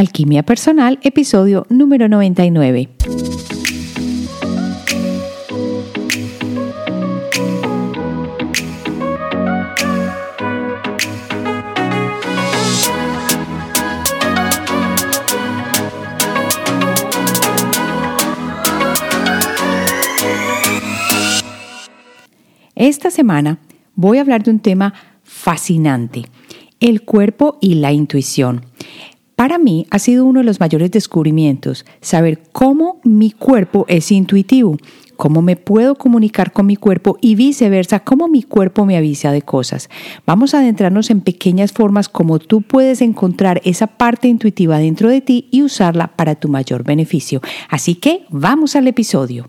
Alquimia Personal, episodio número 99. Esta semana voy a hablar de un tema fascinante, el cuerpo y la intuición. Para mí ha sido uno de los mayores descubrimientos saber cómo mi cuerpo es intuitivo, cómo me puedo comunicar con mi cuerpo y viceversa, cómo mi cuerpo me avisa de cosas. Vamos a adentrarnos en pequeñas formas como tú puedes encontrar esa parte intuitiva dentro de ti y usarla para tu mayor beneficio. Así que vamos al episodio.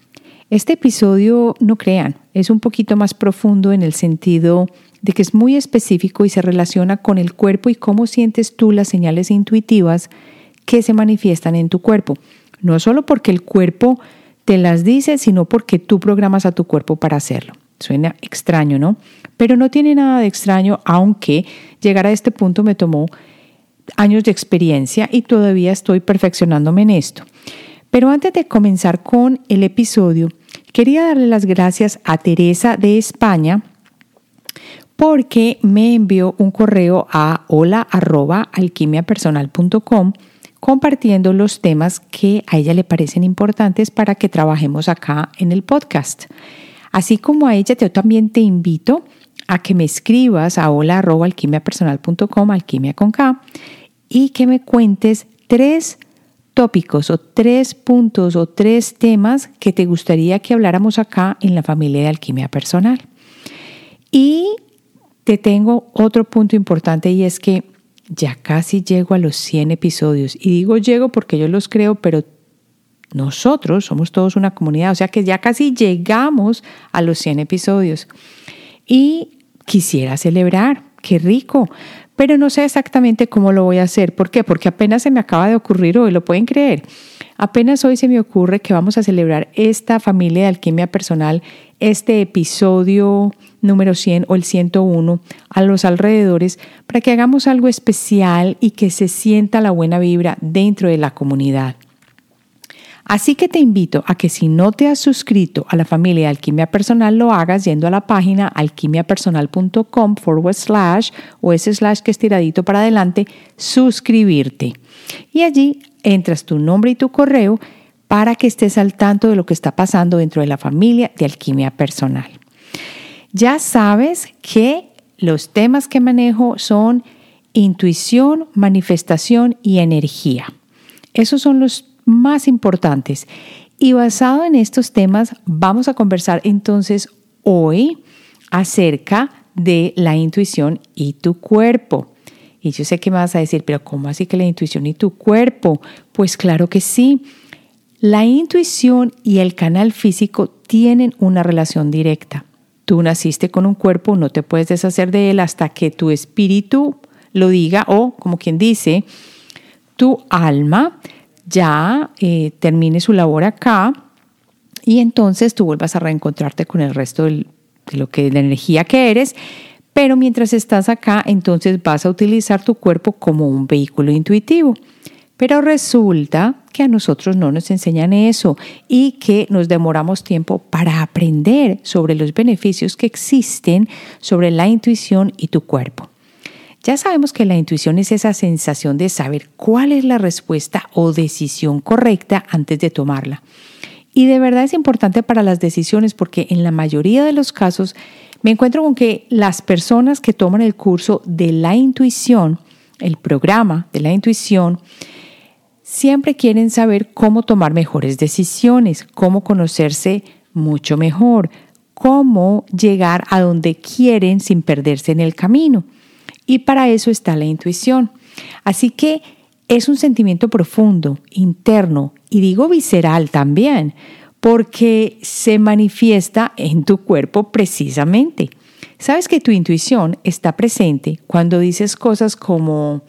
Este episodio, no crean, es un poquito más profundo en el sentido de que es muy específico y se relaciona con el cuerpo y cómo sientes tú las señales intuitivas que se manifiestan en tu cuerpo. No solo porque el cuerpo te las dice, sino porque tú programas a tu cuerpo para hacerlo. Suena extraño, ¿no? Pero no tiene nada de extraño, aunque llegar a este punto me tomó años de experiencia y todavía estoy perfeccionándome en esto. Pero antes de comenzar con el episodio, Quería darle las gracias a Teresa de España porque me envió un correo a hola@alquimiapersonal.com compartiendo los temas que a ella le parecen importantes para que trabajemos acá en el podcast. Así como a ella, yo también te invito a que me escribas a hola@alquimiapersonal.com, alquimia con K, y que me cuentes tres tópicos o tres puntos o tres temas que te gustaría que habláramos acá en la familia de alquimia personal. Y te tengo otro punto importante y es que ya casi llego a los 100 episodios. Y digo llego porque yo los creo, pero nosotros somos todos una comunidad, o sea que ya casi llegamos a los 100 episodios. Y quisiera celebrar, qué rico, pero no sé exactamente cómo lo voy a hacer. ¿Por qué? Porque apenas se me acaba de ocurrir hoy, lo pueden creer. Apenas hoy se me ocurre que vamos a celebrar esta familia de alquimia personal, este episodio número 100 o el 101 a los alrededores, para que hagamos algo especial y que se sienta la buena vibra dentro de la comunidad. Así que te invito a que si no te has suscrito a la familia de Alquimia Personal, lo hagas yendo a la página alquimiapersonal.com forward slash o ese slash que es tiradito para adelante, suscribirte. Y allí entras tu nombre y tu correo para que estés al tanto de lo que está pasando dentro de la familia de Alquimia Personal. Ya sabes que los temas que manejo son intuición, manifestación y energía. Esos son los más importantes. Y basado en estos temas, vamos a conversar entonces hoy acerca de la intuición y tu cuerpo. Y yo sé que me vas a decir, pero ¿cómo así que la intuición y tu cuerpo? Pues claro que sí. La intuición y el canal físico tienen una relación directa. Tú naciste con un cuerpo, no te puedes deshacer de él hasta que tu espíritu lo diga o, como quien dice, tu alma ya eh, termine su labor acá y entonces tú vuelvas a reencontrarte con el resto de lo que de la energía que eres. Pero mientras estás acá, entonces vas a utilizar tu cuerpo como un vehículo intuitivo. Pero resulta que a nosotros no nos enseñan eso y que nos demoramos tiempo para aprender sobre los beneficios que existen sobre la intuición y tu cuerpo. Ya sabemos que la intuición es esa sensación de saber cuál es la respuesta o decisión correcta antes de tomarla. Y de verdad es importante para las decisiones porque en la mayoría de los casos me encuentro con que las personas que toman el curso de la intuición, el programa de la intuición, siempre quieren saber cómo tomar mejores decisiones, cómo conocerse mucho mejor, cómo llegar a donde quieren sin perderse en el camino. Y para eso está la intuición. Así que es un sentimiento profundo, interno y digo visceral también, porque se manifiesta en tu cuerpo precisamente. Sabes que tu intuición está presente cuando dices cosas como,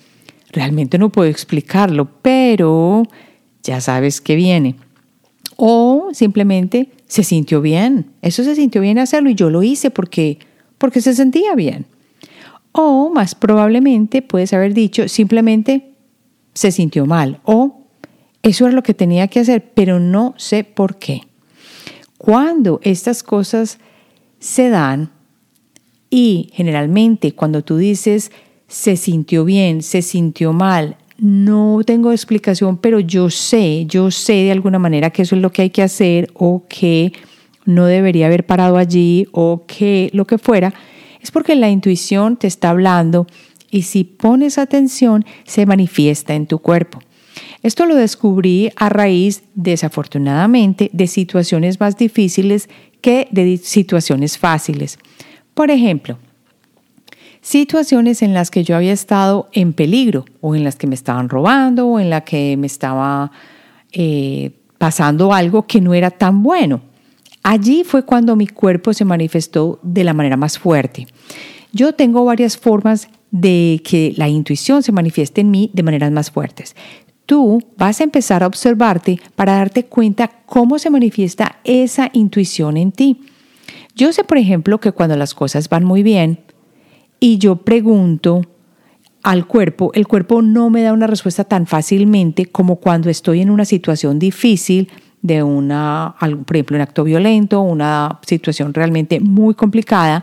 realmente no puedo explicarlo, pero ya sabes que viene. O simplemente se sintió bien. Eso se sintió bien hacerlo y yo lo hice porque, porque se sentía bien. O más probablemente puedes haber dicho simplemente se sintió mal o eso era lo que tenía que hacer, pero no sé por qué. Cuando estas cosas se dan y generalmente cuando tú dices se sintió bien, se sintió mal, no tengo explicación, pero yo sé, yo sé de alguna manera que eso es lo que hay que hacer o que no debería haber parado allí o que lo que fuera, es porque la intuición te está hablando y si pones atención se manifiesta en tu cuerpo. Esto lo descubrí a raíz, desafortunadamente, de situaciones más difíciles que de situaciones fáciles. Por ejemplo, situaciones en las que yo había estado en peligro o en las que me estaban robando o en la que me estaba eh, pasando algo que no era tan bueno. Allí fue cuando mi cuerpo se manifestó de la manera más fuerte. Yo tengo varias formas de que la intuición se manifieste en mí de maneras más fuertes. Tú vas a empezar a observarte para darte cuenta cómo se manifiesta esa intuición en ti. Yo sé, por ejemplo, que cuando las cosas van muy bien, y yo pregunto al cuerpo, el cuerpo no me da una respuesta tan fácilmente como cuando estoy en una situación difícil de una, por ejemplo, un acto violento, una situación realmente muy complicada,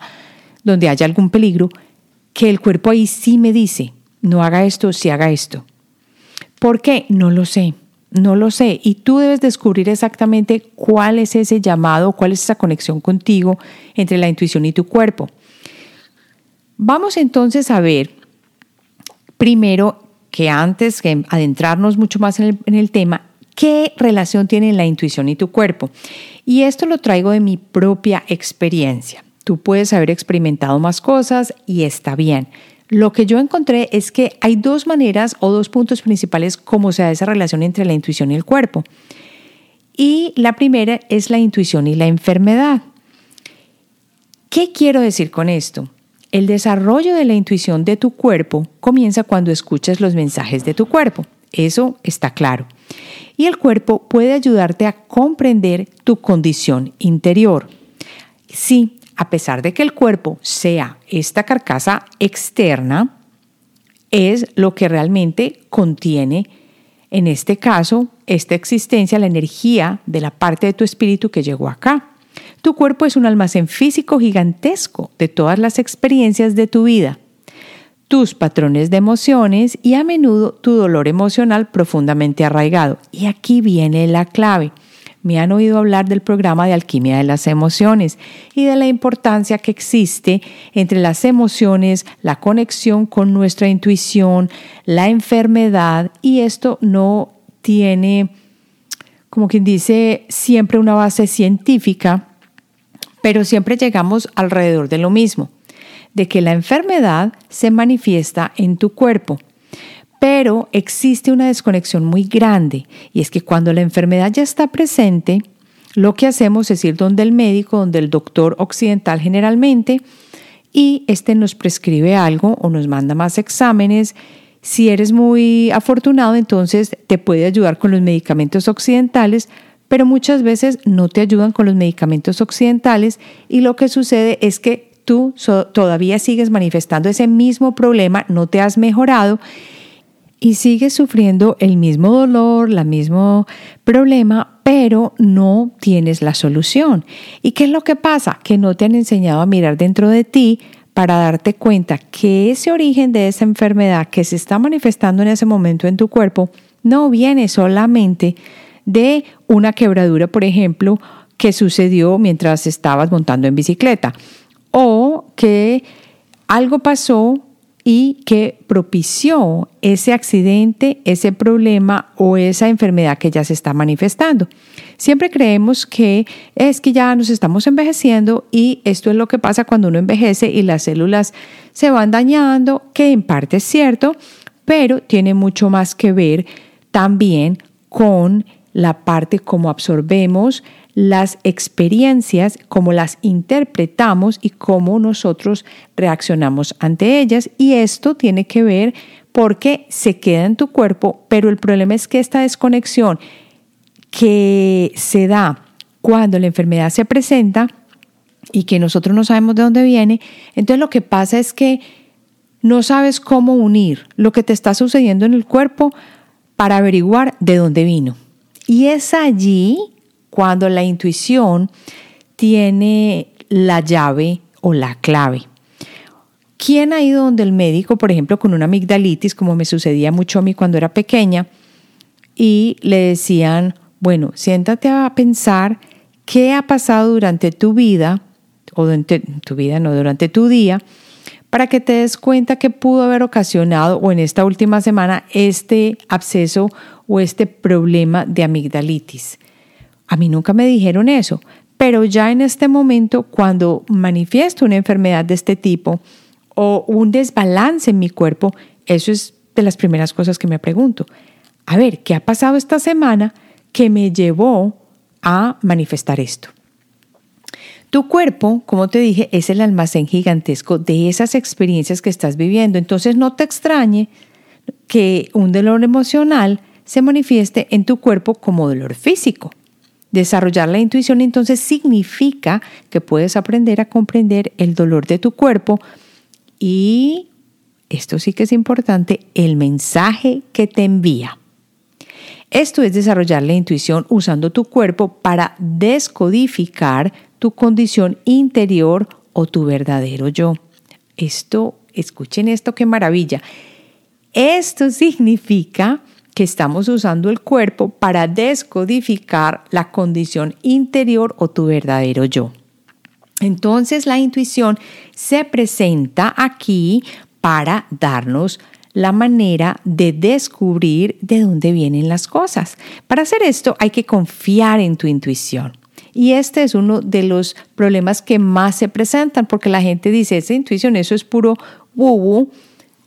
donde haya algún peligro, que el cuerpo ahí sí me dice, no haga esto, sí haga esto. ¿Por qué? No lo sé, no lo sé. Y tú debes descubrir exactamente cuál es ese llamado, cuál es esa conexión contigo entre la intuición y tu cuerpo. Vamos entonces a ver, primero que antes que adentrarnos mucho más en el, tema, qué relación tienen la intuición y tu cuerpo. Y esto lo traigo de mi propia experiencia. Tú puedes haber experimentado más cosas y está bien. Lo que yo encontré es que hay dos maneras o dos puntos principales cómo se esa relación entre la intuición y el cuerpo. Y la primera es la intuición y la enfermedad. ¿Qué quiero decir con esto? El desarrollo de la intuición de tu cuerpo comienza cuando escuchas los mensajes de tu cuerpo. Eso está claro. Y el cuerpo puede ayudarte a comprender tu condición interior. Sí, a pesar de que el cuerpo sea esta carcasa externa, es lo que realmente contiene, en este caso, esta existencia, la energía de la parte de tu espíritu que llegó acá. Tu cuerpo es un almacén físico gigantesco de todas las experiencias de tu vida, tus patrones de emociones y a menudo tu dolor emocional profundamente arraigado. Y aquí viene la clave. Me han oído hablar del programa de alquimia de las emociones y de la importancia que existe entre las emociones, la conexión con nuestra intuición, la enfermedad y esto no tiene, como quien dice, siempre una base científica, pero siempre llegamos alrededor de lo mismo, de que la enfermedad se manifiesta en tu cuerpo. Pero existe una desconexión muy grande y es que cuando la enfermedad ya está presente, lo que hacemos es ir donde el médico, donde el doctor occidental generalmente, y este nos prescribe algo o nos manda más exámenes. Si eres muy afortunado, entonces te puede ayudar con los medicamentos occidentales pero muchas veces no te ayudan con los medicamentos occidentales y lo que sucede es que tú todavía sigues manifestando ese mismo problema, no te has mejorado y sigues sufriendo el mismo dolor, el mismo problema, pero no tienes la solución. ¿Y qué es lo que pasa? Que no te han enseñado a mirar dentro de ti para darte cuenta que ese origen de esa enfermedad que se está manifestando en ese momento en tu cuerpo no viene solamente de una quebradura, por ejemplo, que sucedió mientras estabas montando en bicicleta o que algo pasó y que propició ese accidente, ese problema o esa enfermedad que ya se está manifestando. Siempre creemos que es que ya nos estamos envejeciendo y esto es lo que pasa cuando uno envejece y las células se van dañando, que en parte es cierto, pero tiene mucho más que ver también con la parte como absorbemos las experiencias, cómo las interpretamos y cómo nosotros reaccionamos ante ellas. Y esto tiene que ver porque se queda en tu cuerpo, pero el problema es que esta desconexión que se da cuando la enfermedad se presenta y que nosotros no sabemos de dónde viene, entonces lo que pasa es que no sabes cómo unir lo que te está sucediendo en el cuerpo para averiguar de dónde vino. Y es allí cuando la intuición tiene la llave o la clave. ¿Quién ha ido donde el médico, por ejemplo, con una amigdalitis, como me sucedía mucho a mí cuando era pequeña, y le decían, bueno, siéntate a pensar qué ha pasado durante tu vida, o durante tu vida, no, durante tu día, para que te des cuenta que pudo haber ocasionado, o en esta última semana, este absceso o este problema de amigdalitis. A mí nunca me dijeron eso, pero ya en este momento, cuando manifiesto una enfermedad de este tipo o un desbalance en mi cuerpo, eso es de las primeras cosas que me pregunto. A ver, ¿qué ha pasado esta semana que me llevó a manifestar esto? Tu cuerpo, como te dije, es el almacén gigantesco de esas experiencias que estás viviendo. Entonces no te extrañe que un dolor emocional se manifieste en tu cuerpo como dolor físico. Desarrollar la intuición entonces significa que puedes aprender a comprender el dolor de tu cuerpo y, esto sí que es importante, el mensaje que te envía. Esto es desarrollar la intuición usando tu cuerpo para descodificar tu condición interior o tu verdadero yo. Esto, escuchen esto, qué maravilla. Esto significa que estamos usando el cuerpo para descodificar la condición interior o tu verdadero yo. Entonces la intuición se presenta aquí para darnos la manera de descubrir de dónde vienen las cosas. Para hacer esto hay que confiar en tu intuición. Y este es uno de los problemas que más se presentan porque la gente dice, esa intuición, eso es puro woo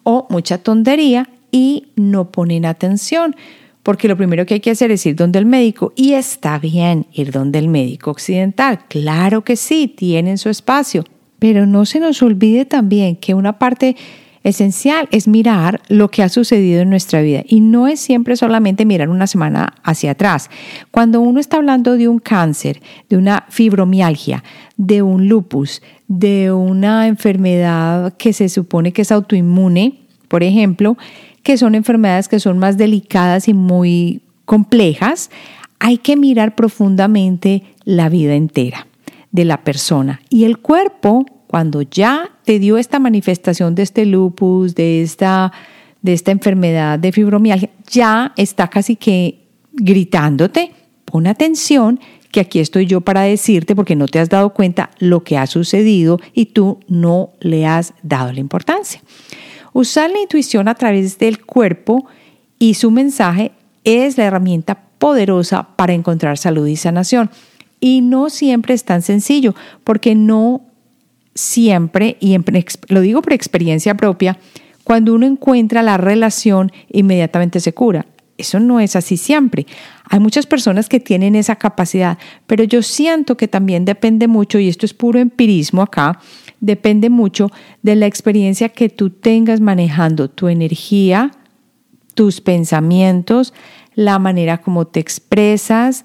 o mucha tontería y no ponen atención. Porque lo primero que hay que hacer es ir donde el médico y está bien ir donde el médico occidental. Claro que sí, tienen su espacio. Pero no se nos olvide también que una parte esencial es mirar lo que ha sucedido en nuestra vida y no es siempre solamente mirar una semana hacia atrás. Cuando uno está hablando de un cáncer, de una fibromialgia, de un lupus, de una enfermedad que se supone que es autoinmune, por ejemplo, que son enfermedades que son más delicadas y muy complejas, hay que mirar profundamente la vida entera de la persona. Y el cuerpo, cuando ya te dio esta manifestación de este lupus, de esta, de esta enfermedad de fibromialgia, ya está casi que gritándote, pon atención, que aquí estoy yo para decirte porque no te has dado cuenta lo que ha sucedido y tú no le has dado la importancia. Usar la intuición a través del cuerpo y su mensaje es la herramienta poderosa para encontrar salud y sanación. Y no siempre es tan sencillo, porque no siempre, y lo digo por experiencia propia, cuando uno encuentra la relación, inmediatamente se cura. Eso no es así siempre. Hay muchas personas que tienen esa capacidad, pero yo siento que también depende mucho, y esto es puro empirismo acá, depende mucho de la experiencia que tú tengas manejando tu energía, tus pensamientos, la manera como te expresas,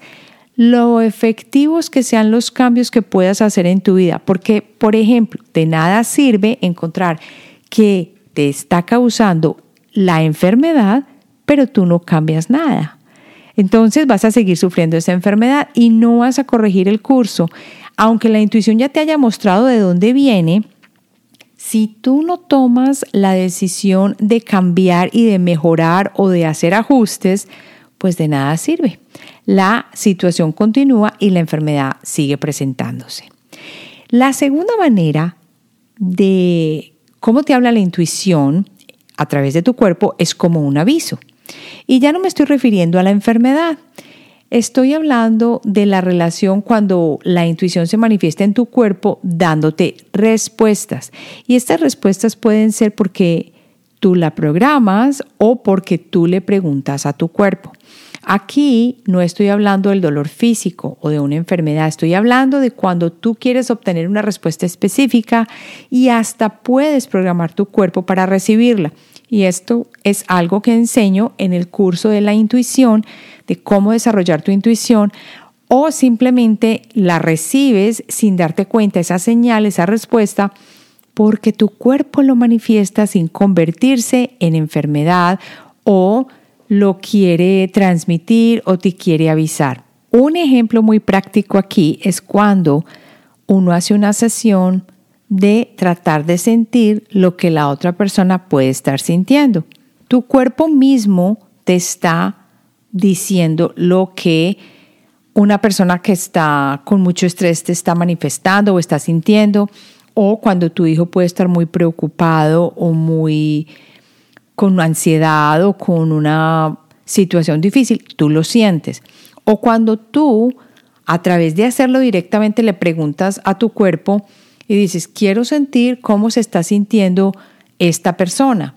lo efectivos que sean los cambios que puedas hacer en tu vida. Porque, por ejemplo, de nada sirve encontrar que te está causando la enfermedad, pero tú no cambias nada. Entonces vas a seguir sufriendo esa enfermedad y no vas a corregir el curso aunque la intuición ya te haya mostrado de dónde viene, si tú no tomas la decisión de cambiar y de mejorar o de hacer ajustes, pues de nada sirve. La situación continúa y la enfermedad sigue presentándose. La segunda manera de cómo te habla la intuición a través de tu cuerpo es como un aviso. Y ya no me estoy refiriendo a la enfermedad. Estoy hablando de la relación cuando la intuición se manifiesta en tu cuerpo dándote respuestas. Y estas respuestas pueden ser porque tú la programas o porque tú le preguntas a tu cuerpo. Aquí no estoy hablando del dolor físico o de una enfermedad, estoy hablando de cuando tú quieres obtener una respuesta específica y hasta puedes programar tu cuerpo para recibirla. Y esto es algo que enseño en el curso de la intuición, de cómo desarrollar tu intuición, o simplemente la recibes sin darte cuenta, esa señal, esa respuesta, porque tu cuerpo lo manifiesta sin convertirse en enfermedad o lo quiere transmitir o te quiere avisar. Un ejemplo muy práctico aquí es cuando uno hace una sesión de tratar de sentir lo que la otra persona puede estar sintiendo. Tu cuerpo mismo te está diciendo lo que una persona que está con mucho estrés te está manifestando o está sintiendo, o cuando tu hijo puede estar muy preocupado o muy con ansiedad o con una situación difícil, tú lo sientes. O cuando tú, a través de hacerlo directamente, le preguntas a tu cuerpo y dices, quiero sentir cómo se está sintiendo esta persona.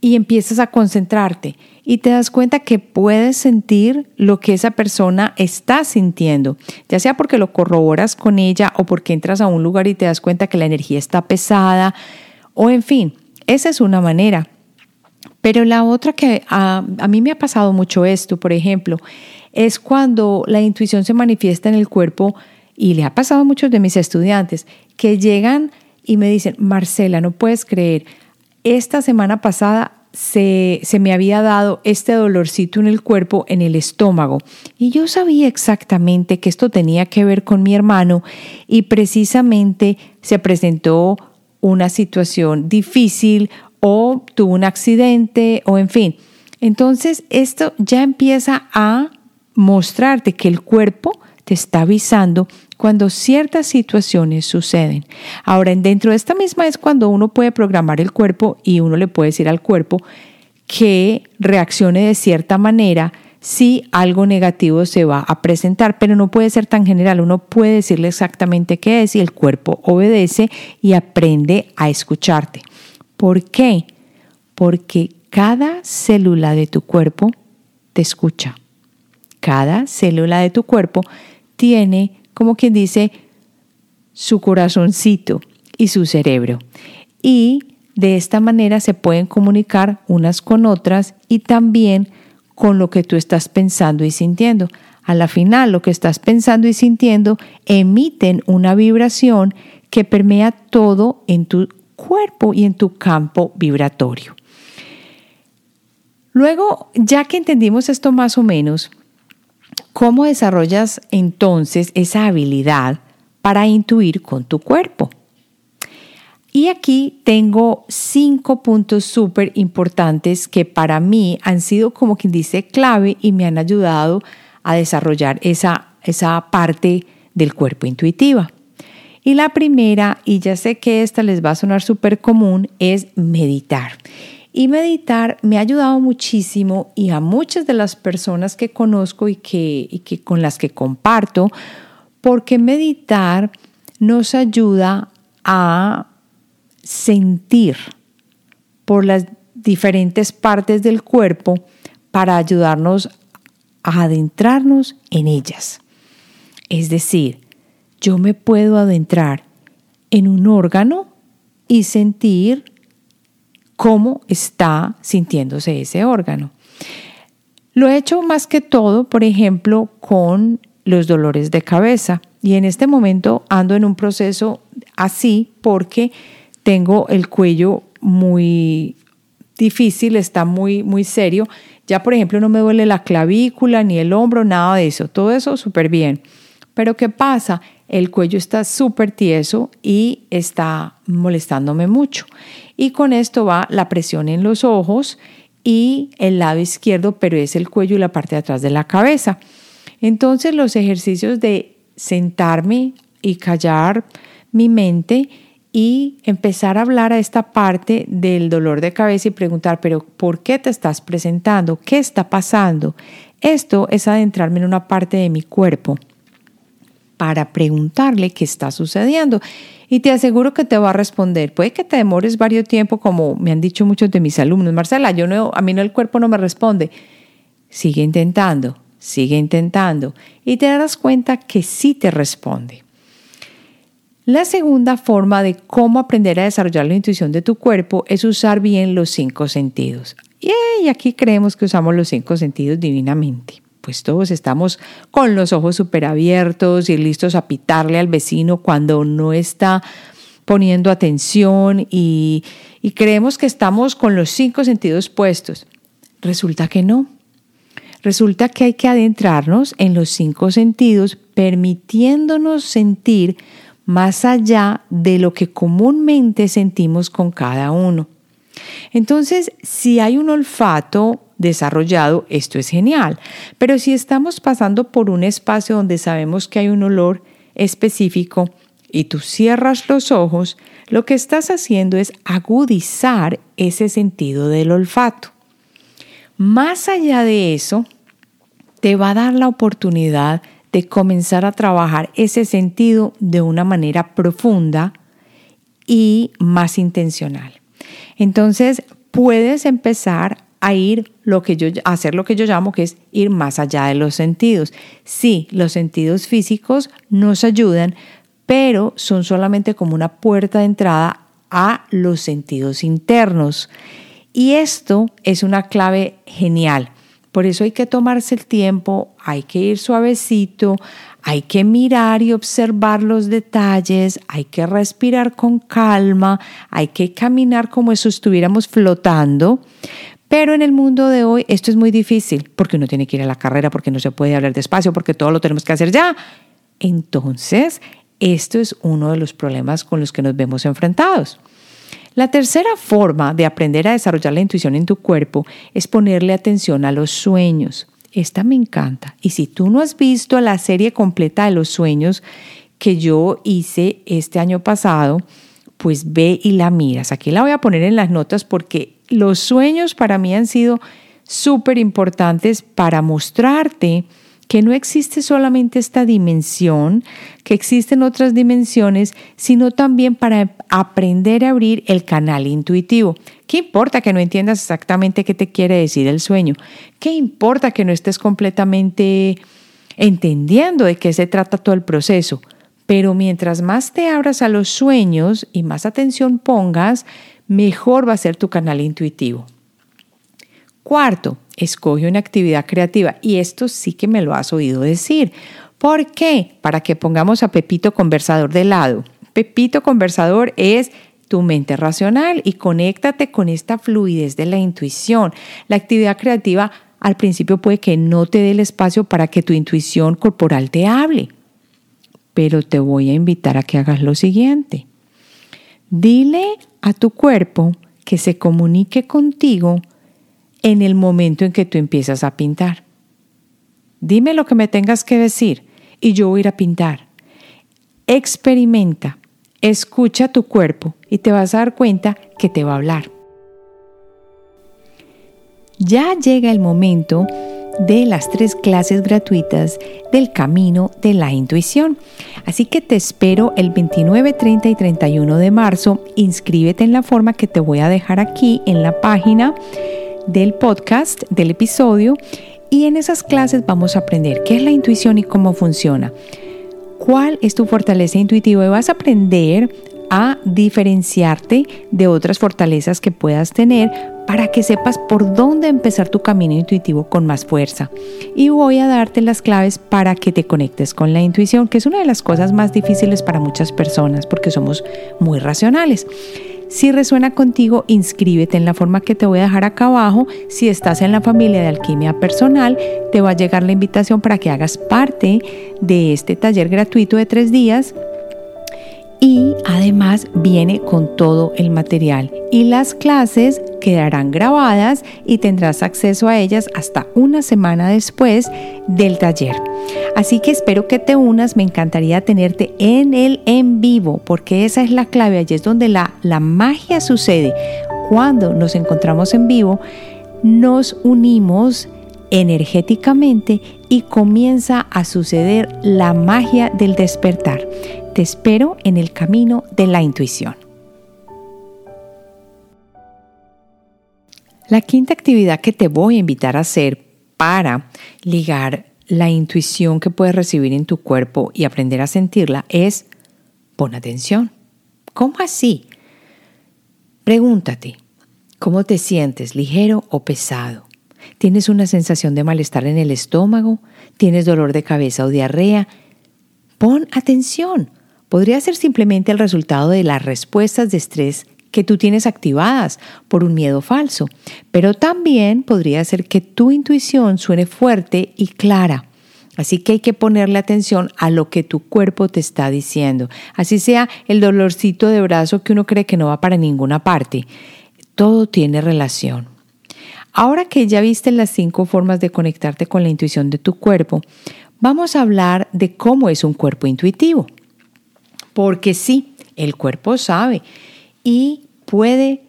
Y empiezas a concentrarte y te das cuenta que puedes sentir lo que esa persona está sintiendo, ya sea porque lo corroboras con ella o porque entras a un lugar y te das cuenta que la energía está pesada, o en fin, esa es una manera. Pero la otra que a, mí me ha pasado mucho esto, por ejemplo, es cuando la intuición se manifiesta en el cuerpo y le ha pasado a muchos de mis estudiantes que llegan y me dicen, Marcela, no puedes creer, esta semana pasada se, se, me había dado este dolorcito en el cuerpo, en el estómago. Y yo sabía exactamente que esto tenía que ver con mi hermano y precisamente se presentó una situación difícil o tuvo un accidente o en fin. Entonces esto ya empieza a mostrarte que el cuerpo te está avisando cuando ciertas situaciones suceden. Ahora, dentro de esta misma es cuando uno puede programar el cuerpo y uno le puede decir al cuerpo que reaccione de cierta manera si algo negativo se va a presentar, pero no puede ser tan general. Uno puede decirle exactamente qué es y el cuerpo obedece y aprende a escucharte. ¿Por qué? Porque cada célula de tu cuerpo te escucha. Cada célula de tu cuerpo tiene, como quien dice, su corazoncito y su cerebro. Y de esta manera se pueden comunicar unas con otras y también con lo que tú estás pensando y sintiendo. A la final, lo que estás pensando y sintiendo emiten una vibración que permea todo en tu cuerpo y en tu campo vibratorio. Luego, ya que entendimos esto más o menos, ¿cómo desarrollas entonces esa habilidad para intuir con tu cuerpo? Y aquí tengo cinco puntos súper importantes que para mí han sido como quien dice clave y me han ayudado a desarrollar esa, esa parte del cuerpo intuitiva. Y la primera, y ya sé que esta les va a sonar súper común, es meditar. Y meditar me ha ayudado muchísimo y a muchas de las personas que conozco y que, y que con las que comparto, porque meditar nos ayuda a sentir por las diferentes partes del cuerpo para ayudarnos a adentrarnos en ellas. Es decir, yo me puedo adentrar en un órgano y sentir cómo está sintiéndose ese órgano. Lo he hecho más que todo, por ejemplo, con los dolores de cabeza. Y en este momento ando en un proceso así porque tengo el cuello muy difícil, está muy, muy serio. Ya, por ejemplo, no me duele la clavícula ni el hombro, nada de eso. Todo eso súper bien. Pero ¿qué pasa? El cuello está súper tieso y está molestándome mucho. Y con esto va la presión en los ojos y el lado izquierdo, pero es el cuello y la parte de atrás de la cabeza. Entonces los ejercicios de sentarme y callar mi mente y empezar a hablar a esta parte del dolor de cabeza y preguntar, pero ¿por qué te estás presentando? ¿Qué está pasando? Esto es adentrarme en una parte de mi cuerpo para preguntarle qué está sucediendo. Y te aseguro que te va a responder. Puede que te demores varios tiempo, como me han dicho muchos de mis alumnos. Marcela, yo no, a mí no el cuerpo no me responde. Sigue intentando, sigue intentando y te darás cuenta que sí te responde. La segunda forma de cómo aprender a desarrollar la intuición de tu cuerpo es usar bien los cinco sentidos. Y aquí creemos que usamos los cinco sentidos divinamente. Pues todos estamos con los ojos súper abiertos y listos a pitarle al vecino cuando no está poniendo atención y, y creemos que estamos con los cinco sentidos puestos. Resulta que no. Resulta que hay que adentrarnos en los cinco sentidos permitiéndonos sentir más allá de lo que comúnmente sentimos con cada uno. Entonces, si hay un olfato desarrollado, esto es genial, pero si estamos pasando por un espacio donde sabemos que hay un olor específico y tú cierras los ojos, lo que estás haciendo es agudizar ese sentido del olfato. Más allá de eso, te va a dar la oportunidad de comenzar a trabajar ese sentido de una manera profunda y más intencional. Entonces, puedes empezar a ir lo que yo hacer lo que yo llamo que es ir más allá de los sentidos. Sí, los sentidos físicos nos ayudan, pero son solamente como una puerta de entrada a los sentidos internos. Y esto es una clave genial por eso hay que tomarse el tiempo, hay que ir suavecito, hay que mirar y observar los detalles, hay que respirar con calma, hay que caminar como si estuviéramos flotando. Pero en el mundo de hoy esto es muy difícil porque uno tiene que ir a la carrera, porque no se puede hablar despacio, porque todo lo tenemos que hacer ya. Entonces, esto es uno de los problemas con los que nos vemos enfrentados. La tercera forma de aprender a desarrollar la intuición en tu cuerpo es ponerle atención a los sueños. Esta me encanta. Y si tú no has visto la serie completa de los sueños que yo hice este año pasado, pues ve y la miras. Aquí la voy a poner en las notas porque los sueños para mí han sido súper importantes para mostrarte que no existe solamente esta dimensión, que existen otras dimensiones, sino también para aprender a abrir el canal intuitivo. ¿Qué importa que no entiendas exactamente qué te quiere decir el sueño? ¿Qué importa que no estés completamente entendiendo de qué se trata todo el proceso? Pero mientras más te abras a los sueños y más atención pongas, mejor va a ser tu canal intuitivo. Cuarto, escoge una actividad creativa. Y esto sí que me lo has oído decir. ¿Por qué? Para que pongamos a Pepito conversador de lado. Pepito conversador es tu mente racional y conéctate con esta fluidez de la intuición. La actividad creativa al principio puede que no te dé el espacio para que tu intuición corporal te hable, pero te voy a invitar a que hagas lo siguiente. Dile a tu cuerpo que se comunique contigo en el momento en que tú empiezas a pintar. Dime lo que me tengas que decir y yo voy a ir a pintar. Experimenta, escucha tu cuerpo y te vas a dar cuenta que te va a hablar. Ya llega el momento de las tres clases gratuitas del camino de la intuición. Así que te espero el 29, 30 y 31 de marzo. Inscríbete en la forma que te voy a dejar aquí en la página del podcast, del episodio, y en esas clases vamos a aprender qué es la intuición y cómo funciona. ¿Cuál es tu fortaleza intuitiva? Y vas a aprender a diferenciarte de otras fortalezas que puedas tener para que sepas por dónde empezar tu camino intuitivo con más fuerza. Y voy a darte las claves para que te conectes con la intuición, que es una de las cosas más difíciles para muchas personas porque somos muy racionales. Si resuena contigo, inscríbete en la forma que te voy a dejar acá abajo. Si estás en la familia de alquimia personal, te va a llegar la invitación para que hagas parte de este taller gratuito de tres días y además viene con todo el material y las clases quedarán grabadas y tendrás acceso a ellas hasta una semana después del taller. Así que espero que te unas, me encantaría tenerte en el en vivo porque esa es la clave, allí es donde la, la magia sucede. Cuando nos encontramos en vivo, nos unimos energéticamente y comienza a suceder la magia del despertar. Te espero en el camino de la intuición. La quinta actividad que te voy a invitar a hacer para ligar la intuición que puedes recibir en tu cuerpo y aprender a sentirla es pon atención. ¿Cómo así? Pregúntate, ¿cómo te sientes? ¿Ligero o pesado? ¿Tienes una sensación de malestar en el estómago? ¿Tienes dolor de cabeza o diarrea? Pon atención. Podría ser simplemente el resultado de las respuestas de estrés que tú tienes activadas por un miedo falso, pero también podría ser que tu intuición suene fuerte y clara. Así que hay que ponerle atención a lo que tu cuerpo te está diciendo. Así sea el dolorcito de brazo que uno cree que no va para ninguna parte. Todo tiene relación. Ahora que ya viste las cinco formas de conectarte con la intuición de tu cuerpo, vamos a hablar de cómo es un cuerpo intuitivo. Porque sí, el cuerpo sabe y puede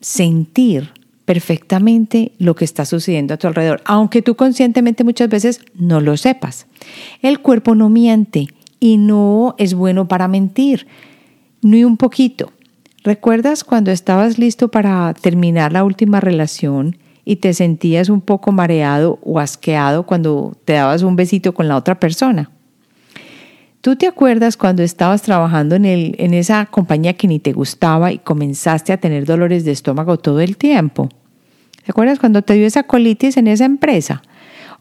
sentir perfectamente lo que está sucediendo a tu alrededor, aunque tú conscientemente muchas veces no lo sepas. El cuerpo no miente y no es bueno para mentir, ni un poquito. ¿Recuerdas cuando estabas listo para terminar la última relación y te sentías un poco mareado o asqueado cuando te dabas un besito con la otra persona? ¿Tú te acuerdas cuando estabas trabajando en, el, en esa compañía que ni te gustaba y comenzaste a tener dolores de estómago todo el tiempo? ¿Te acuerdas cuando te dio esa colitis en esa empresa?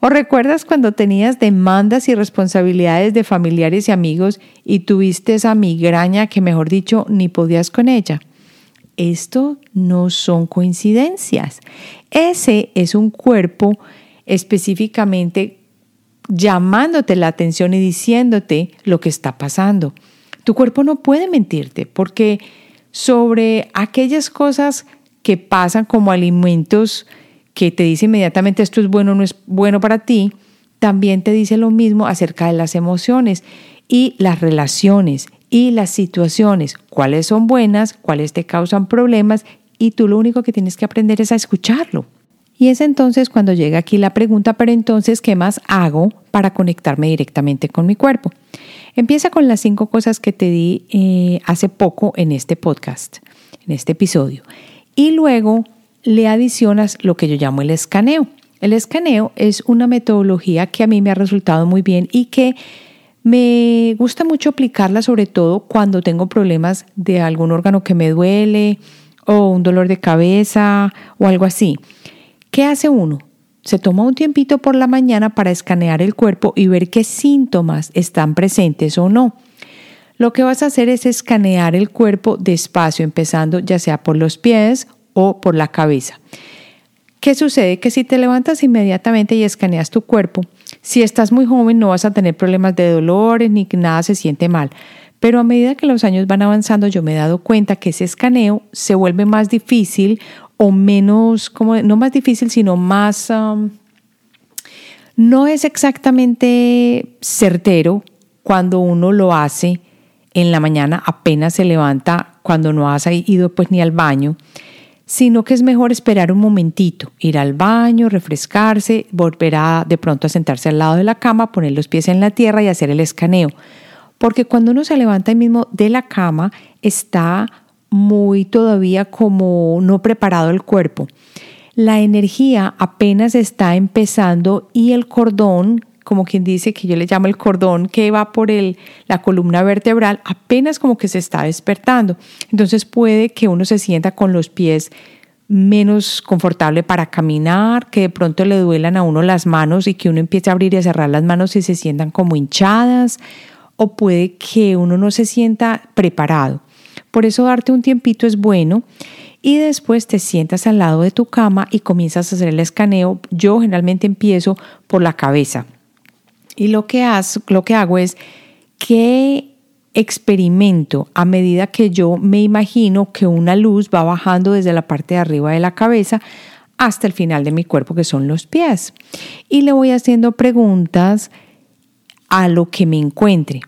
¿O recuerdas cuando tenías demandas y responsabilidades de familiares y amigos y tuviste esa migraña que, mejor dicho, ni podías con ella? Esto no son coincidencias. Ese es un cuerpo específicamente llamándote la atención y diciéndote lo que está pasando. Tu cuerpo no puede mentirte porque sobre aquellas cosas que pasan como alimentos que te dice inmediatamente esto es bueno o no es bueno para ti, también te dice lo mismo acerca de las emociones y las relaciones y las situaciones, cuáles son buenas, cuáles te causan problemas y tú lo único que tienes que aprender es a escucharlo. Y es entonces cuando llega aquí la pregunta, pero entonces, ¿qué más hago para conectarme directamente con mi cuerpo? Empieza con las cinco cosas que te di eh, hace poco en este podcast, en este episodio. Y luego le adicionas lo que yo llamo el escaneo. El escaneo es una metodología que a mí me ha resultado muy bien y que me gusta mucho aplicarla sobre todo cuando tengo problemas de algún órgano que me duele o un dolor de cabeza o algo así. ¿Qué hace uno? Se toma un tiempito por la mañana para escanear el cuerpo y ver qué síntomas están presentes o no. Lo que vas a hacer es escanear el cuerpo despacio, empezando ya sea por los pies o por la cabeza. ¿Qué sucede? Que si te levantas inmediatamente y escaneas tu cuerpo, si estás muy joven no vas a tener problemas de dolores ni nada se siente mal. Pero a medida que los años van avanzando, yo me he dado cuenta que ese escaneo se vuelve más difícil o menos, como, no más difícil, sino más, um, no es exactamente certero cuando uno lo hace en la mañana, apenas se levanta, cuando no has ido pues ni al baño, sino que es mejor esperar un momentito, ir al baño, refrescarse, volver a de pronto a sentarse al lado de la cama, poner los pies en la tierra y hacer el escaneo. Porque cuando uno se levanta ahí mismo de la cama, está muy todavía como no preparado el cuerpo. La energía apenas está empezando y el cordón, como quien dice que yo le llamo el cordón que va por el, la columna vertebral, apenas como que se está despertando. Entonces puede que uno se sienta con los pies menos confortable para caminar, que de pronto le duelan a uno las manos y que uno empiece a abrir y cerrar las manos y se sientan como hinchadas, o puede que uno no se sienta preparado. Por eso darte un tiempito es bueno y después te sientas al lado de tu cama y comienzas a hacer el escaneo. Yo generalmente empiezo por la cabeza. Y lo que, lo que hago es qué experimento a medida que yo me imagino que una luz va bajando desde la parte de arriba de la cabeza hasta el final de mi cuerpo, que son los pies. Y le voy haciendo preguntas a lo que me encuentre.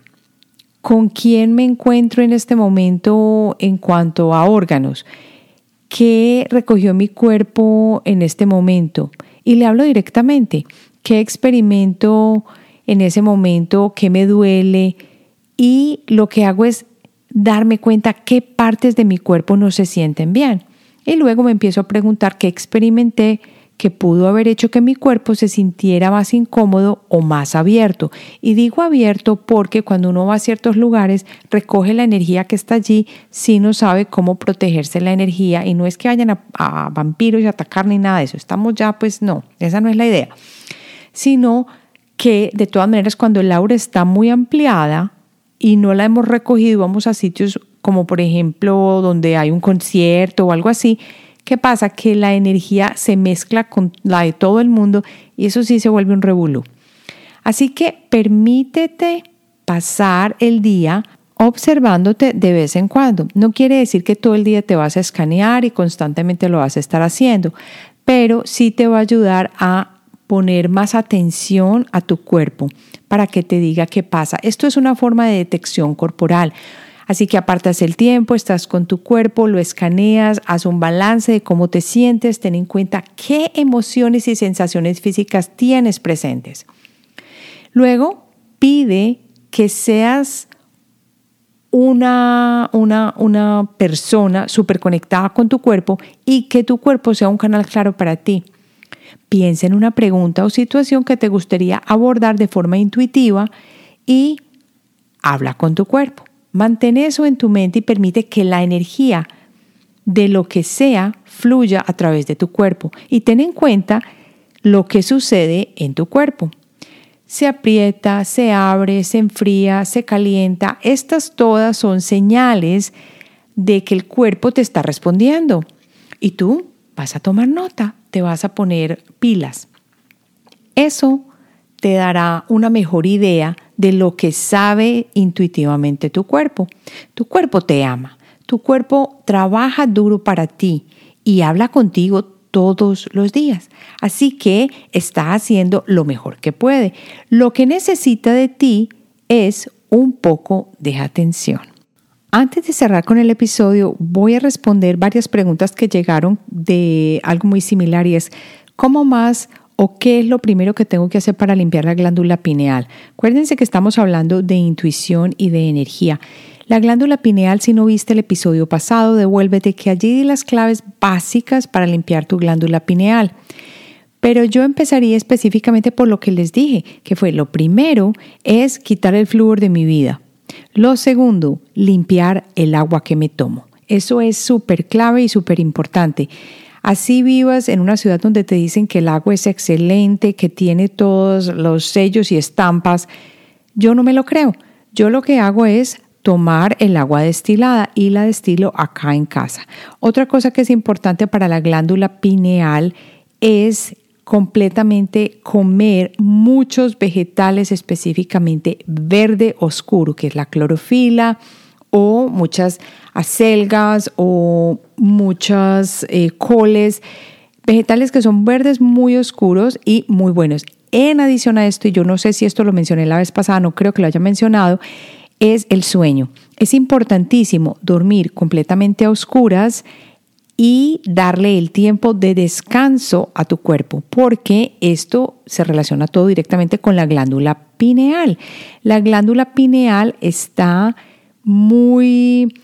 ¿Con quién me encuentro en este momento en cuanto a órganos? ¿Qué recogió mi cuerpo en este momento? Y le hablo directamente. ¿Qué experimento en ese momento? ¿Qué me duele? Y lo que hago es darme cuenta qué partes de mi cuerpo no se sienten bien. Y luego me empiezo a preguntar qué experimenté que pudo haber hecho que mi cuerpo se sintiera más incómodo o más abierto. Y digo abierto porque cuando uno va a ciertos lugares recoge la energía que está allí si no sabe cómo protegerse la energía y no es que vayan a, vampiros y atacar ni nada de eso. Estamos ya, pues no, esa no es la idea. Sino que de todas maneras cuando el aura está muy ampliada y no la hemos recogido, vamos a sitios como por ejemplo donde hay un concierto o algo así, ¿qué pasa? Que la energía se mezcla con la de todo el mundo y eso sí se vuelve un revuelo. Así que permítete pasar el día observándote de vez en cuando. No quiere decir que todo el día te vas a escanear y constantemente lo vas a estar haciendo, pero sí te va a ayudar a poner más atención a tu cuerpo para que te diga qué pasa. Esto es una forma de detección corporal. Así que apartas el tiempo, estás con tu cuerpo, lo escaneas, haz un balance de cómo te sientes, ten en cuenta qué emociones y sensaciones físicas tienes presentes. Luego, pide que seas una, una, una persona súper conectada con tu cuerpo y que tu cuerpo sea un canal claro para ti. Piensa en una pregunta o situación que te gustaría abordar de forma intuitiva y habla con tu cuerpo. Mantén eso en tu mente y permite que la energía de lo que sea fluya a través de tu cuerpo y ten en cuenta lo que sucede en tu cuerpo. Se aprieta, se abre, se enfría, se calienta. Estas todas son señales de que el cuerpo te está respondiendo. Y tú vas a tomar nota, te vas a poner pilas. Eso te dará una mejor idea de lo que sabe intuitivamente tu cuerpo. Tu cuerpo te ama, tu cuerpo trabaja duro para ti y habla contigo todos los días. Así que está haciendo lo mejor que puede. Lo que necesita de ti es un poco de atención. Antes de cerrar con el episodio, voy a responder varias preguntas que llegaron de algo muy similar y es, ¿cómo más o qué es lo primero que tengo que hacer para limpiar la glándula pineal. Acuérdense que estamos hablando de intuición y de energía. La glándula pineal, si no viste el episodio pasado, devuélvete que allí di las claves básicas para limpiar tu glándula pineal. Pero yo empezaría específicamente por lo que les dije, que fue lo primero es quitar el flúor de mi vida. Lo segundo, limpiar el agua que me tomo. Eso es súper clave y súper importante. Así vivas en una ciudad donde te dicen que el agua es excelente, que tiene todos los sellos y estampas, yo no me lo creo. Yo lo que hago es tomar el agua destilada y la destilo acá en casa. Otra cosa que es importante para la glándula pineal es completamente comer muchos vegetales específicamente verde oscuro, que es la clorofila, o muchas acelgas o muchas eh, coles, vegetales que son verdes muy oscuros y muy buenos. En adición a esto, y yo no sé si esto lo mencioné la vez pasada, no creo que lo haya mencionado, es el sueño. Es importantísimo dormir completamente a oscuras y darle el tiempo de descanso a tu cuerpo, porque esto se relaciona todo directamente con la glándula pineal. La glándula pineal está muy,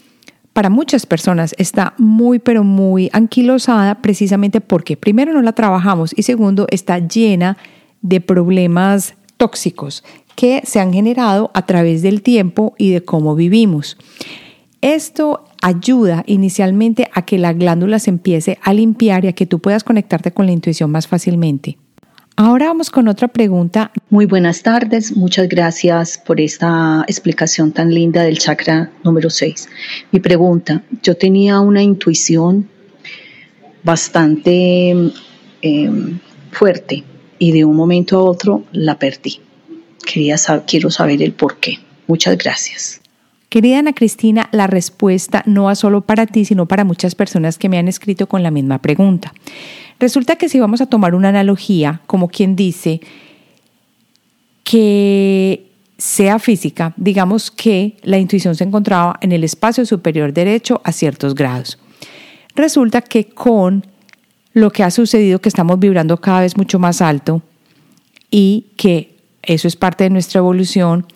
para muchas personas está muy, pero muy anquilosada precisamente porque primero no la trabajamos y segundo está llena de problemas tóxicos que se han generado a través del tiempo y de cómo vivimos. Esto ayuda inicialmente a que la glándula se empiece a limpiar y a que tú puedas conectarte con la intuición más fácilmente. Ahora vamos con otra pregunta. Muy buenas tardes, muchas gracias por esta explicación tan linda del chakra número 6. Mi pregunta, yo tenía una intuición bastante em, fuerte y de un momento a otro la perdí. Quería quiero saber el por qué. Muchas gracias. Querida Ana Cristina, la respuesta no va solo para ti, sino para muchas personas que me han escrito con la misma pregunta. Resulta que si vamos a tomar una analogía, como quien dice que sea física, digamos que la intuición se encontraba en el espacio superior derecho a ciertos grados. Resulta que con lo que ha sucedido, que estamos vibrando cada vez mucho más alto y que eso es parte de nuestra evolución,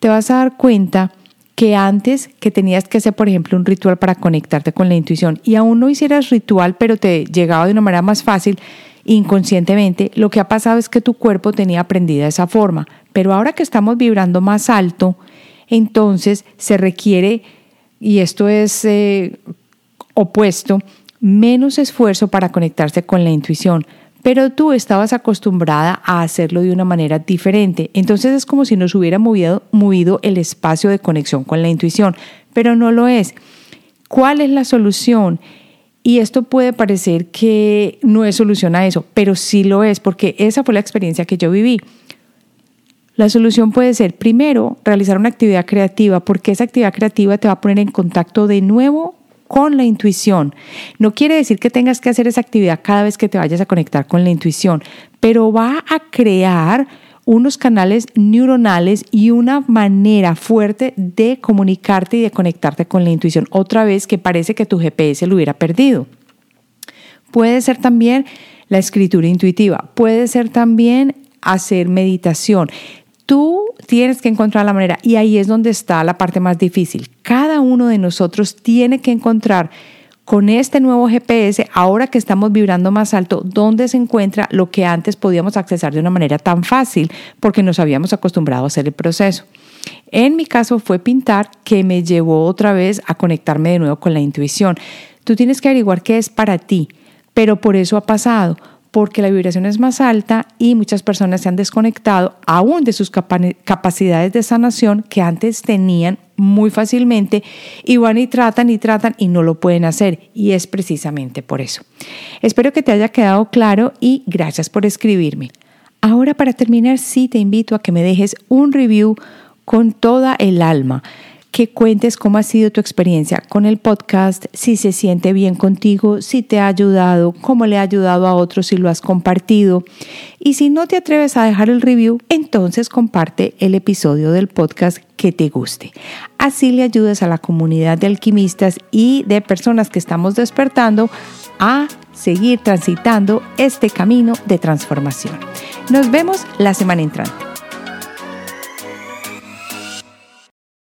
te vas a dar cuenta que antes que tenías que hacer, por ejemplo, un ritual para conectarte con la intuición y aún no hicieras ritual, pero te llegaba de una manera más fácil, inconscientemente, lo que ha pasado es que tu cuerpo tenía aprendida esa forma. Pero ahora que estamos vibrando más alto, entonces se requiere, y esto es eh, opuesto, menos esfuerzo para conectarse con la intuición. Pero tú estabas acostumbrada a hacerlo de una manera diferente. Entonces es como si nos hubiera movido, el espacio de conexión con la intuición, pero no lo es. ¿Cuál es la solución? Y esto puede parecer que no es solución a eso, pero sí lo es, porque esa fue la experiencia que yo viví. La solución puede ser, primero, realizar una actividad creativa, porque esa actividad creativa te va a poner en contacto de nuevo con la intuición. No quiere decir que tengas que hacer esa actividad cada vez que te vayas a conectar con la intuición, pero va a crear unos canales neuronales y una manera fuerte de comunicarte y de conectarte con la intuición. Otra vez que parece que tu GPS lo hubiera perdido. Puede ser también la escritura intuitiva, puede ser también hacer meditación. Tú tienes que encontrar la manera y ahí es donde está la parte más difícil. Cada uno de nosotros tiene que encontrar con este nuevo GPS, ahora que estamos vibrando más alto, ¿dónde se encuentra lo que antes podíamos accesar de una manera tan fácil porque nos habíamos acostumbrado a hacer el proceso? En mi caso fue pintar que me llevó otra vez a conectarme de nuevo con la intuición. Tú tienes que averiguar qué es para ti, pero por eso ha pasado porque la vibración es más alta y muchas personas se han desconectado aún de sus capacidades de sanación que antes tenían muy fácilmente y van y tratan y tratan y no lo pueden hacer y es precisamente por eso. Espero que te haya quedado claro y gracias por escribirme. Ahora para terminar sí te invito a que me dejes un review con toda el alma que cuentes cómo ha sido tu experiencia con el podcast, si se siente bien contigo, si te ha ayudado, cómo le ha ayudado a otros, si lo has compartido. Y si no te atreves a dejar el review, entonces comparte el episodio del podcast que te guste. Así le ayudas a la comunidad de alquimistas y de personas que estamos despertando a seguir transitando este camino de transformación. Nos vemos la semana entrante.